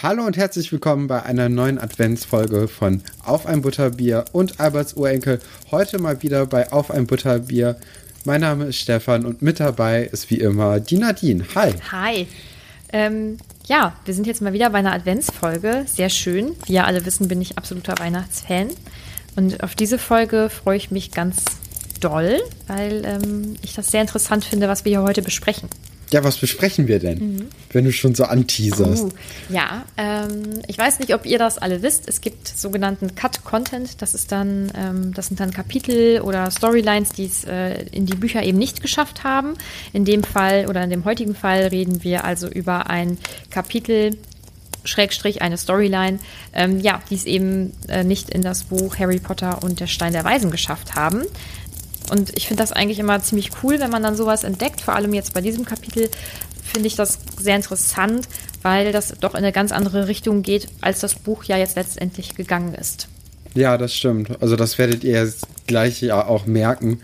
Hallo und herzlich willkommen bei einer neuen Adventsfolge von Auf ein Butterbier und Alberts Urenkel. Heute mal wieder bei Auf ein Butterbier. Mein Name ist Stefan und mit dabei ist wie immer die Nadine. Hi. Hi. Ähm, ja, wir sind jetzt mal wieder bei einer Adventsfolge. Sehr schön. Wie ja alle wissen, bin ich absoluter Weihnachtsfan. Und auf diese Folge freue ich mich ganz doll, weil ähm, ich das sehr interessant finde, was wir hier heute besprechen. Ja, was besprechen wir denn, mhm. wenn du schon so anteaserst? Uh, ja, ähm, ich weiß nicht, ob ihr das alle wisst. Es gibt sogenannten Cut-Content. Das ist dann, ähm, das sind dann Kapitel oder Storylines, die es äh, in die Bücher eben nicht geschafft haben. In dem Fall oder in dem heutigen Fall reden wir also über ein Kapitel Schrägstrich eine Storyline, ähm, ja, die es eben äh, nicht in das Buch Harry Potter und der Stein der Weisen geschafft haben. Und ich finde das eigentlich immer ziemlich cool, wenn man dann sowas entdeckt. Vor allem jetzt bei diesem Kapitel finde ich das sehr interessant, weil das doch in eine ganz andere Richtung geht, als das Buch ja jetzt letztendlich gegangen ist. Ja, das stimmt. Also das werdet ihr gleich ja auch merken.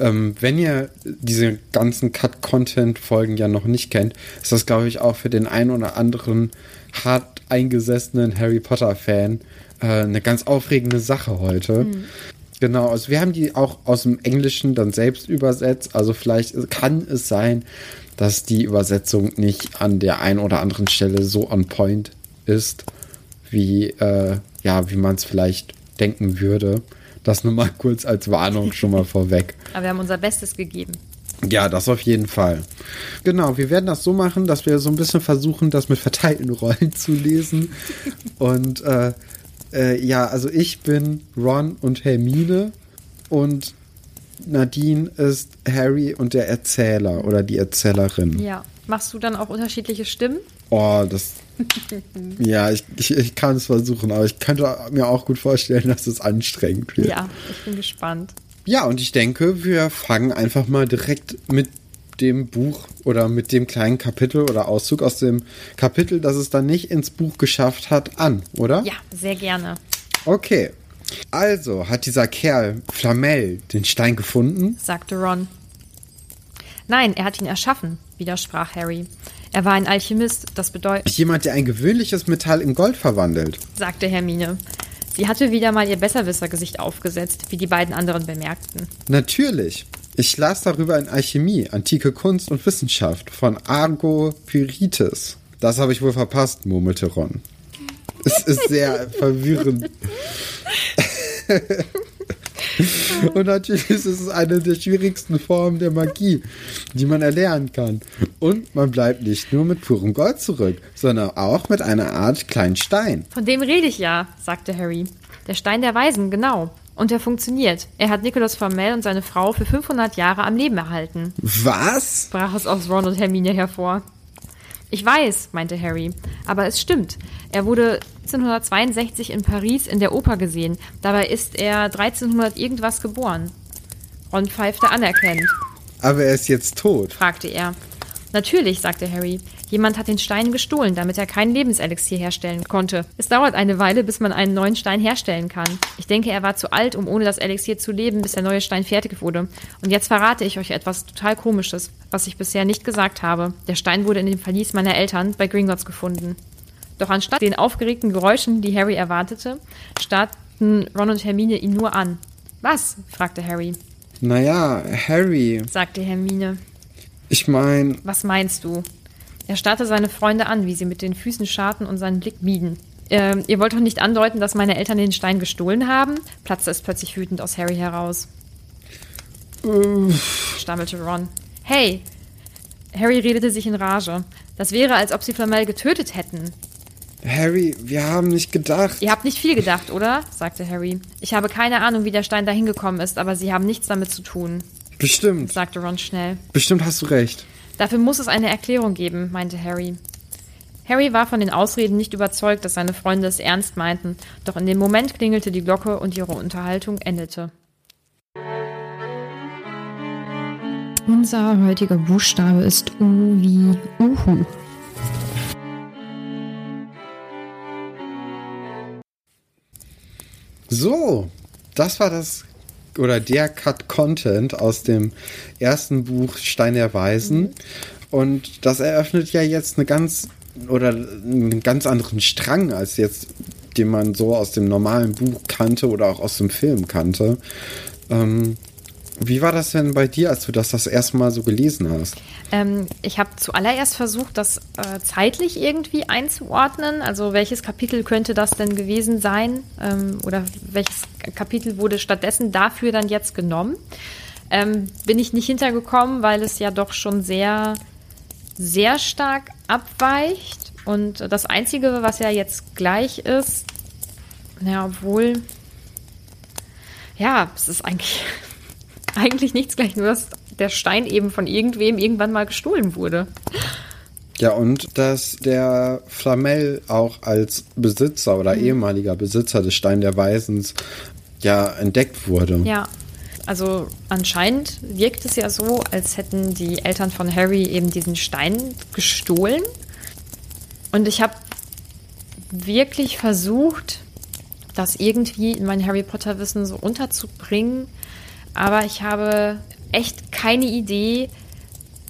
Ähm, wenn ihr diese ganzen Cut-Content-Folgen ja noch nicht kennt, ist das, glaube ich, auch für den einen oder anderen hart eingesessenen Harry Potter-Fan äh, eine ganz aufregende Sache heute. Mhm. Genau, also wir haben die auch aus dem Englischen dann selbst übersetzt. Also vielleicht kann es sein, dass die Übersetzung nicht an der einen oder anderen Stelle so on point ist, wie, äh, ja, wie man es vielleicht denken würde. Das nur mal kurz als Warnung schon mal vorweg. Aber wir haben unser Bestes gegeben. Ja, das auf jeden Fall. Genau, wir werden das so machen, dass wir so ein bisschen versuchen, das mit verteilten Rollen zu lesen. Und äh, äh, ja, also ich bin Ron und Hermine und Nadine ist Harry und der Erzähler oder die Erzählerin. Ja. Machst du dann auch unterschiedliche Stimmen? Oh, das. ja, ich, ich, ich, kann es versuchen, aber ich könnte mir auch gut vorstellen, dass es anstrengend wird. Ja, ich bin gespannt. Ja, und ich denke, wir fangen einfach mal direkt mit dem Buch oder mit dem kleinen Kapitel oder Auszug aus dem Kapitel, das es dann nicht ins Buch geschafft hat, an, oder? Ja, sehr gerne. Okay. Also hat dieser Kerl Flamel den Stein gefunden? sagte Ron. Nein, er hat ihn erschaffen, widersprach Harry. Er war ein Alchemist, das bedeutet. Jemand, der ein gewöhnliches Metall in Gold verwandelt, sagte Hermine. Sie hatte wieder mal ihr Besserwissergesicht aufgesetzt, wie die beiden anderen bemerkten. Natürlich. Ich las darüber in Alchemie, antike Kunst und Wissenschaft von Argo Pyrites. Das habe ich wohl verpasst, murmelte Ron. Es ist sehr verwirrend. Und natürlich ist es eine der schwierigsten Formen der Magie, die man erlernen kann. Und man bleibt nicht nur mit purem Gold zurück, sondern auch mit einer Art kleinen Stein. Von dem rede ich ja, sagte Harry. Der Stein der Weisen, genau. Und er funktioniert. Er hat Nicolas Flamel und seine Frau für 500 Jahre am Leben erhalten. Was? Brach es aus Ron und Hermine hervor. Ich weiß, meinte Harry, aber es stimmt. Er wurde 1762 in Paris in der Oper gesehen. Dabei ist er 1300 irgendwas geboren. Ron pfeifte anerkennend. Aber er ist jetzt tot. fragte er. Natürlich, sagte Harry. Jemand hat den Stein gestohlen, damit er kein Lebenselixier herstellen konnte. Es dauert eine Weile, bis man einen neuen Stein herstellen kann. Ich denke, er war zu alt, um ohne das Elixier zu leben, bis der neue Stein fertig wurde. Und jetzt verrate ich euch etwas total Komisches, was ich bisher nicht gesagt habe. Der Stein wurde in dem Verlies meiner Eltern bei Gringotts gefunden. Doch anstatt den aufgeregten Geräuschen, die Harry erwartete, starrten Ron und Hermine ihn nur an. Was? fragte Harry. Naja, Harry, sagte Hermine. Ich meine, Was meinst du? Er starrte seine Freunde an, wie sie mit den Füßen scharten und seinen Blick mieden. Ähm, ihr wollt doch nicht andeuten, dass meine Eltern den Stein gestohlen haben? platzte es plötzlich wütend aus Harry heraus. stammelte Ron. Hey! Harry redete sich in Rage. Das wäre, als ob sie Flamel getötet hätten. Harry, wir haben nicht gedacht. Ihr habt nicht viel gedacht, oder? sagte Harry. Ich habe keine Ahnung, wie der Stein dahin gekommen ist, aber sie haben nichts damit zu tun, Bestimmt, sagte Ron schnell. bestimmt hast du recht. Dafür muss es eine Erklärung geben, meinte Harry. Harry war von den Ausreden nicht überzeugt, dass seine Freunde es ernst meinten, doch in dem Moment klingelte die Glocke und ihre Unterhaltung endete. Unser heutiger Buchstabe ist U wie Uhu. So, das war das oder der Cut-Content aus dem ersten Buch Stein der Weisen. Und das eröffnet ja jetzt eine ganz oder einen ganz anderen Strang als jetzt, den man so aus dem normalen Buch kannte oder auch aus dem Film kannte. Ähm, wie war das denn bei dir, als du das das erste Mal so gelesen hast? Ähm, ich habe zuallererst versucht, das äh, zeitlich irgendwie einzuordnen. Also welches Kapitel könnte das denn gewesen sein? Ähm, oder welches Kapitel wurde stattdessen dafür dann jetzt genommen? Ähm, bin ich nicht hintergekommen, weil es ja doch schon sehr, sehr stark abweicht. Und das Einzige, was ja jetzt gleich ist, ja, obwohl, ja, es ist eigentlich, eigentlich nichts gleich, nur dass der Stein eben von irgendwem irgendwann mal gestohlen wurde. Ja, und dass der Flamel auch als Besitzer oder ehemaliger Besitzer des Stein der Weisens ja entdeckt wurde. Ja. Also anscheinend wirkt es ja so, als hätten die Eltern von Harry eben diesen Stein gestohlen. Und ich habe wirklich versucht, das irgendwie in mein Harry Potter Wissen so unterzubringen. Aber ich habe echt keine Idee,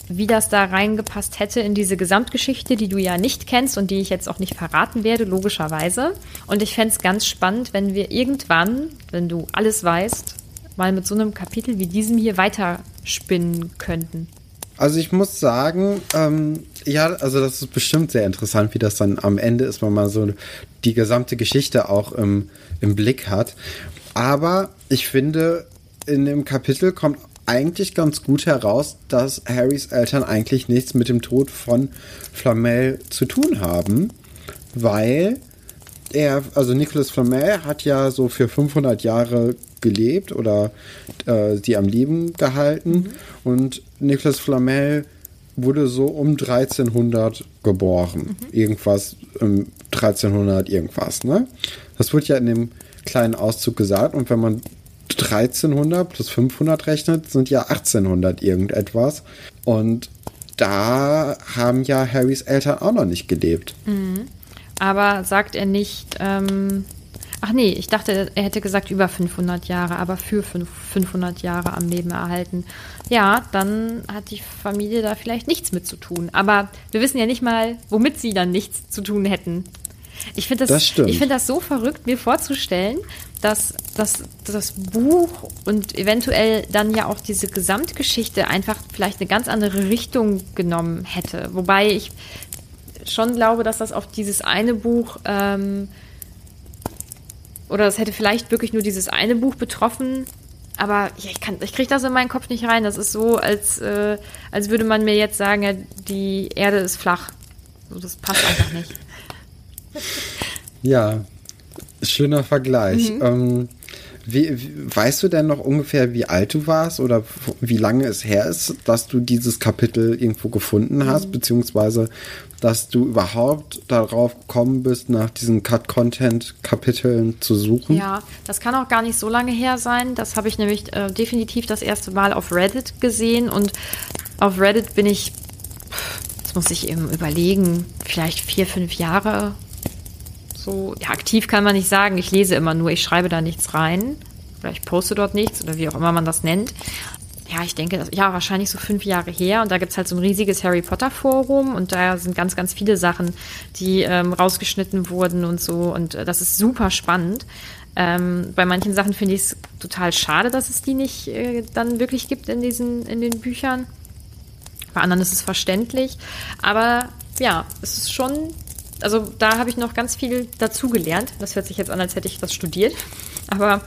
wie das da reingepasst hätte in diese Gesamtgeschichte, die du ja nicht kennst und die ich jetzt auch nicht verraten werde, logischerweise. Und ich fände es ganz spannend, wenn wir irgendwann, wenn du alles weißt, mal mit so einem Kapitel wie diesem hier weiterspinnen könnten. Also ich muss sagen, ähm, ja, also das ist bestimmt sehr interessant, wie das dann am Ende ist, wenn man so die gesamte Geschichte auch im, im Blick hat. Aber ich finde, in dem Kapitel kommt eigentlich ganz gut heraus, dass Harrys Eltern eigentlich nichts mit dem Tod von Flamel zu tun haben, weil er, also Nicolas Flamel hat ja so für 500 Jahre gelebt oder äh, sie am Leben gehalten und Nicolas Flamel wurde so um 1300 geboren. Irgendwas, um 1300 irgendwas, ne? Das wird ja in dem kleinen Auszug gesagt und wenn man 1300 plus 500 rechnet, sind ja 1800 irgendetwas. Und da haben ja Harrys Eltern auch noch nicht gelebt. Aber sagt er nicht, ähm, ach nee, ich dachte, er hätte gesagt über 500 Jahre, aber für fünf- 500 Jahre am Leben erhalten. Ja, dann hat die Familie da vielleicht nichts mit zu tun. Aber wir wissen ja nicht mal, womit sie dann nichts zu tun hätten. Ich finde das, Das ich finde das so verrückt, mir vorzustellen, dass, dass das Buch und eventuell dann ja auch diese Gesamtgeschichte einfach vielleicht eine ganz andere Richtung genommen hätte. Wobei ich schon glaube, dass das auf dieses eine Buch ähm, oder das hätte vielleicht wirklich nur dieses eine Buch betroffen. Aber ja, ich, ich kriege das in meinen Kopf nicht rein. Das ist so, als, äh, als würde man mir jetzt sagen, ja, die Erde ist flach. Das passt einfach nicht. Ja, schöner Vergleich. Ähm, Wie, wie, weißt du denn noch ungefähr, wie alt du warst oder wie lange es her ist, dass du dieses Kapitel irgendwo gefunden hast, mhm. beziehungsweise dass du überhaupt darauf gekommen bist, nach diesen Cut-Content-Kapiteln zu suchen? Ja, das kann auch gar nicht so lange her sein. Das habe ich nämlich äh, definitiv das erste Mal auf Reddit gesehen und auf Reddit bin ich, das muss ich eben überlegen, vielleicht vier, fünf Jahre so. Ja, aktiv kann man nicht sagen. Ich lese immer nur, ich schreibe da nichts rein. Oder ich poste dort nichts oder wie auch immer man das nennt ja, ich denke, das, ja, wahrscheinlich so fünf Jahre her. Und da gibt es halt so ein riesiges Harry Potter Forum und da sind ganz, ganz viele Sachen, die ähm, rausgeschnitten wurden und so. Und äh, das ist super spannend. Ähm, bei manchen Sachen finde ich es total schade, dass es die nicht äh, dann wirklich gibt in diesen, in den Büchern. Bei anderen ist es verständlich. Aber ja, es ist schon also da habe ich noch ganz viel dazugelernt. Das hört sich jetzt an, als hätte ich das studiert. Aber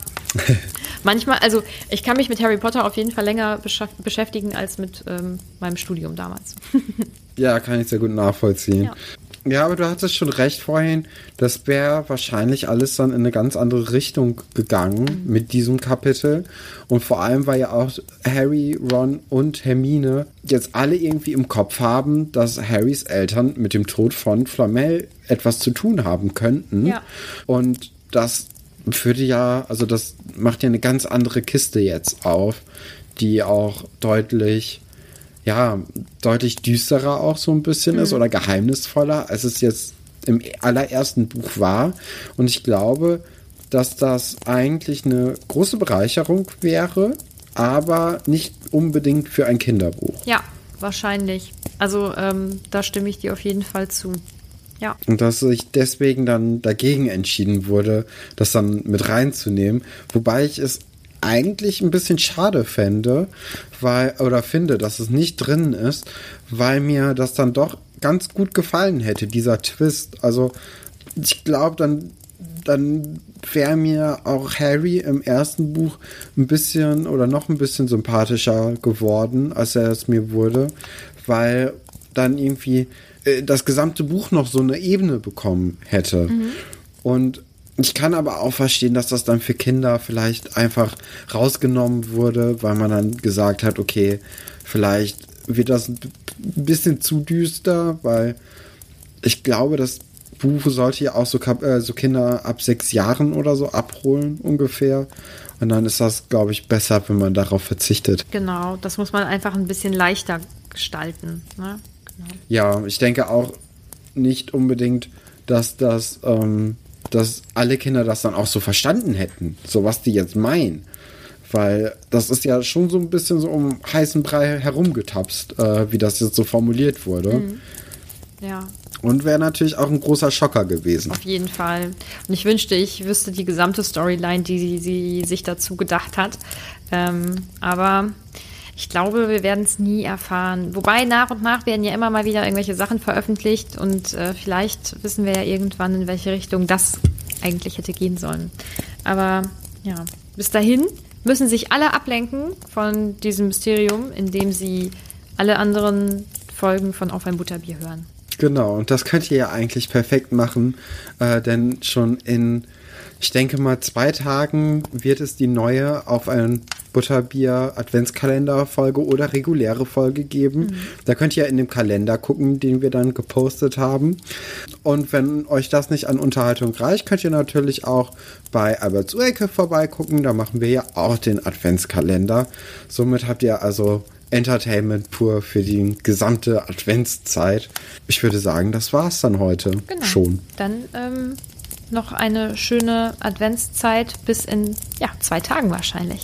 manchmal, also ich kann mich mit Harry Potter auf jeden Fall länger beschäftigen als mit ähm, meinem Studium damals. ja, kann ich sehr gut nachvollziehen. Ja. Ja, aber du hattest schon recht vorhin, das wäre wahrscheinlich alles dann in eine ganz andere Richtung gegangen mhm. mit diesem Kapitel. Und vor allem, weil ja auch Harry, Ron und Hermine jetzt alle irgendwie im Kopf haben, dass Harrys Eltern mit dem Tod von Flamel etwas zu tun haben könnten. Ja. Und das würde ja, also das macht ja eine ganz andere Kiste jetzt auf, die auch deutlich, ja, deutlich düsterer auch so ein bisschen mhm. ist oder geheimnisvoller, als es jetzt im allerersten Buch war. Und ich glaube, dass das eigentlich eine große Bereicherung wäre, aber nicht unbedingt für ein Kinderbuch. Ja, wahrscheinlich. Also ähm, da stimme ich dir auf jeden Fall zu. Ja. Und dass sich deswegen dann dagegen entschieden wurde, das dann mit reinzunehmen. Wobei ich es eigentlich ein bisschen schade fände, weil, oder finde, dass es nicht drin ist, weil mir das dann doch ganz gut gefallen hätte, dieser Twist. Also, ich glaube, dann, dann wäre mir auch Harry im ersten Buch ein bisschen oder noch ein bisschen sympathischer geworden, als er es mir wurde, weil dann irgendwie äh, das gesamte Buch noch so eine Ebene bekommen hätte. Mhm. Und ich kann aber auch verstehen, dass das dann für Kinder vielleicht einfach rausgenommen wurde, weil man dann gesagt hat, okay, vielleicht wird das ein bisschen zu düster, weil ich glaube, das Buch sollte ja auch so, äh, so Kinder ab sechs Jahren oder so abholen ungefähr. Und dann ist das, glaube ich, besser, wenn man darauf verzichtet. Genau, das muss man einfach ein bisschen leichter gestalten. Ne? Ja, ich denke auch nicht unbedingt, dass das, ähm, dass alle Kinder das dann auch so verstanden hätten, so was die jetzt meinen. Weil das ist ja schon so ein bisschen so um heißen Brei herumgetapst, äh, wie das jetzt so formuliert wurde. Mhm. Ja. Und wäre natürlich auch ein großer Schocker gewesen. Auf jeden Fall. Und ich wünschte, ich wüsste die gesamte Storyline, die sie, sich dazu gedacht hat. Ähm, aber ich glaube, wir werden es nie erfahren. Wobei nach und nach werden ja immer mal wieder irgendwelche Sachen veröffentlicht und äh, vielleicht wissen wir ja irgendwann, in welche Richtung das eigentlich hätte gehen sollen. Aber ja, bis dahin müssen sich alle ablenken von diesem Mysterium, indem sie alle anderen Folgen von Auf ein Butterbier hören. Genau, und das könnt ihr ja eigentlich perfekt machen, äh, denn schon in ich denke mal, zwei Tagen wird es die neue auf ein Butterbier Adventskalender Folge oder reguläre Folge geben. Mhm. Da könnt ihr in dem Kalender gucken, den wir dann gepostet haben. Und wenn euch das nicht an Unterhaltung reicht, könnt ihr natürlich auch bei Alberts Uecke vorbeigucken. Da machen wir ja auch den Adventskalender. Somit habt ihr also Entertainment pur für die gesamte Adventszeit. Ich würde sagen, das war's dann heute genau. schon. Dann ähm, noch eine schöne Adventszeit bis in ja, zwei Tagen wahrscheinlich.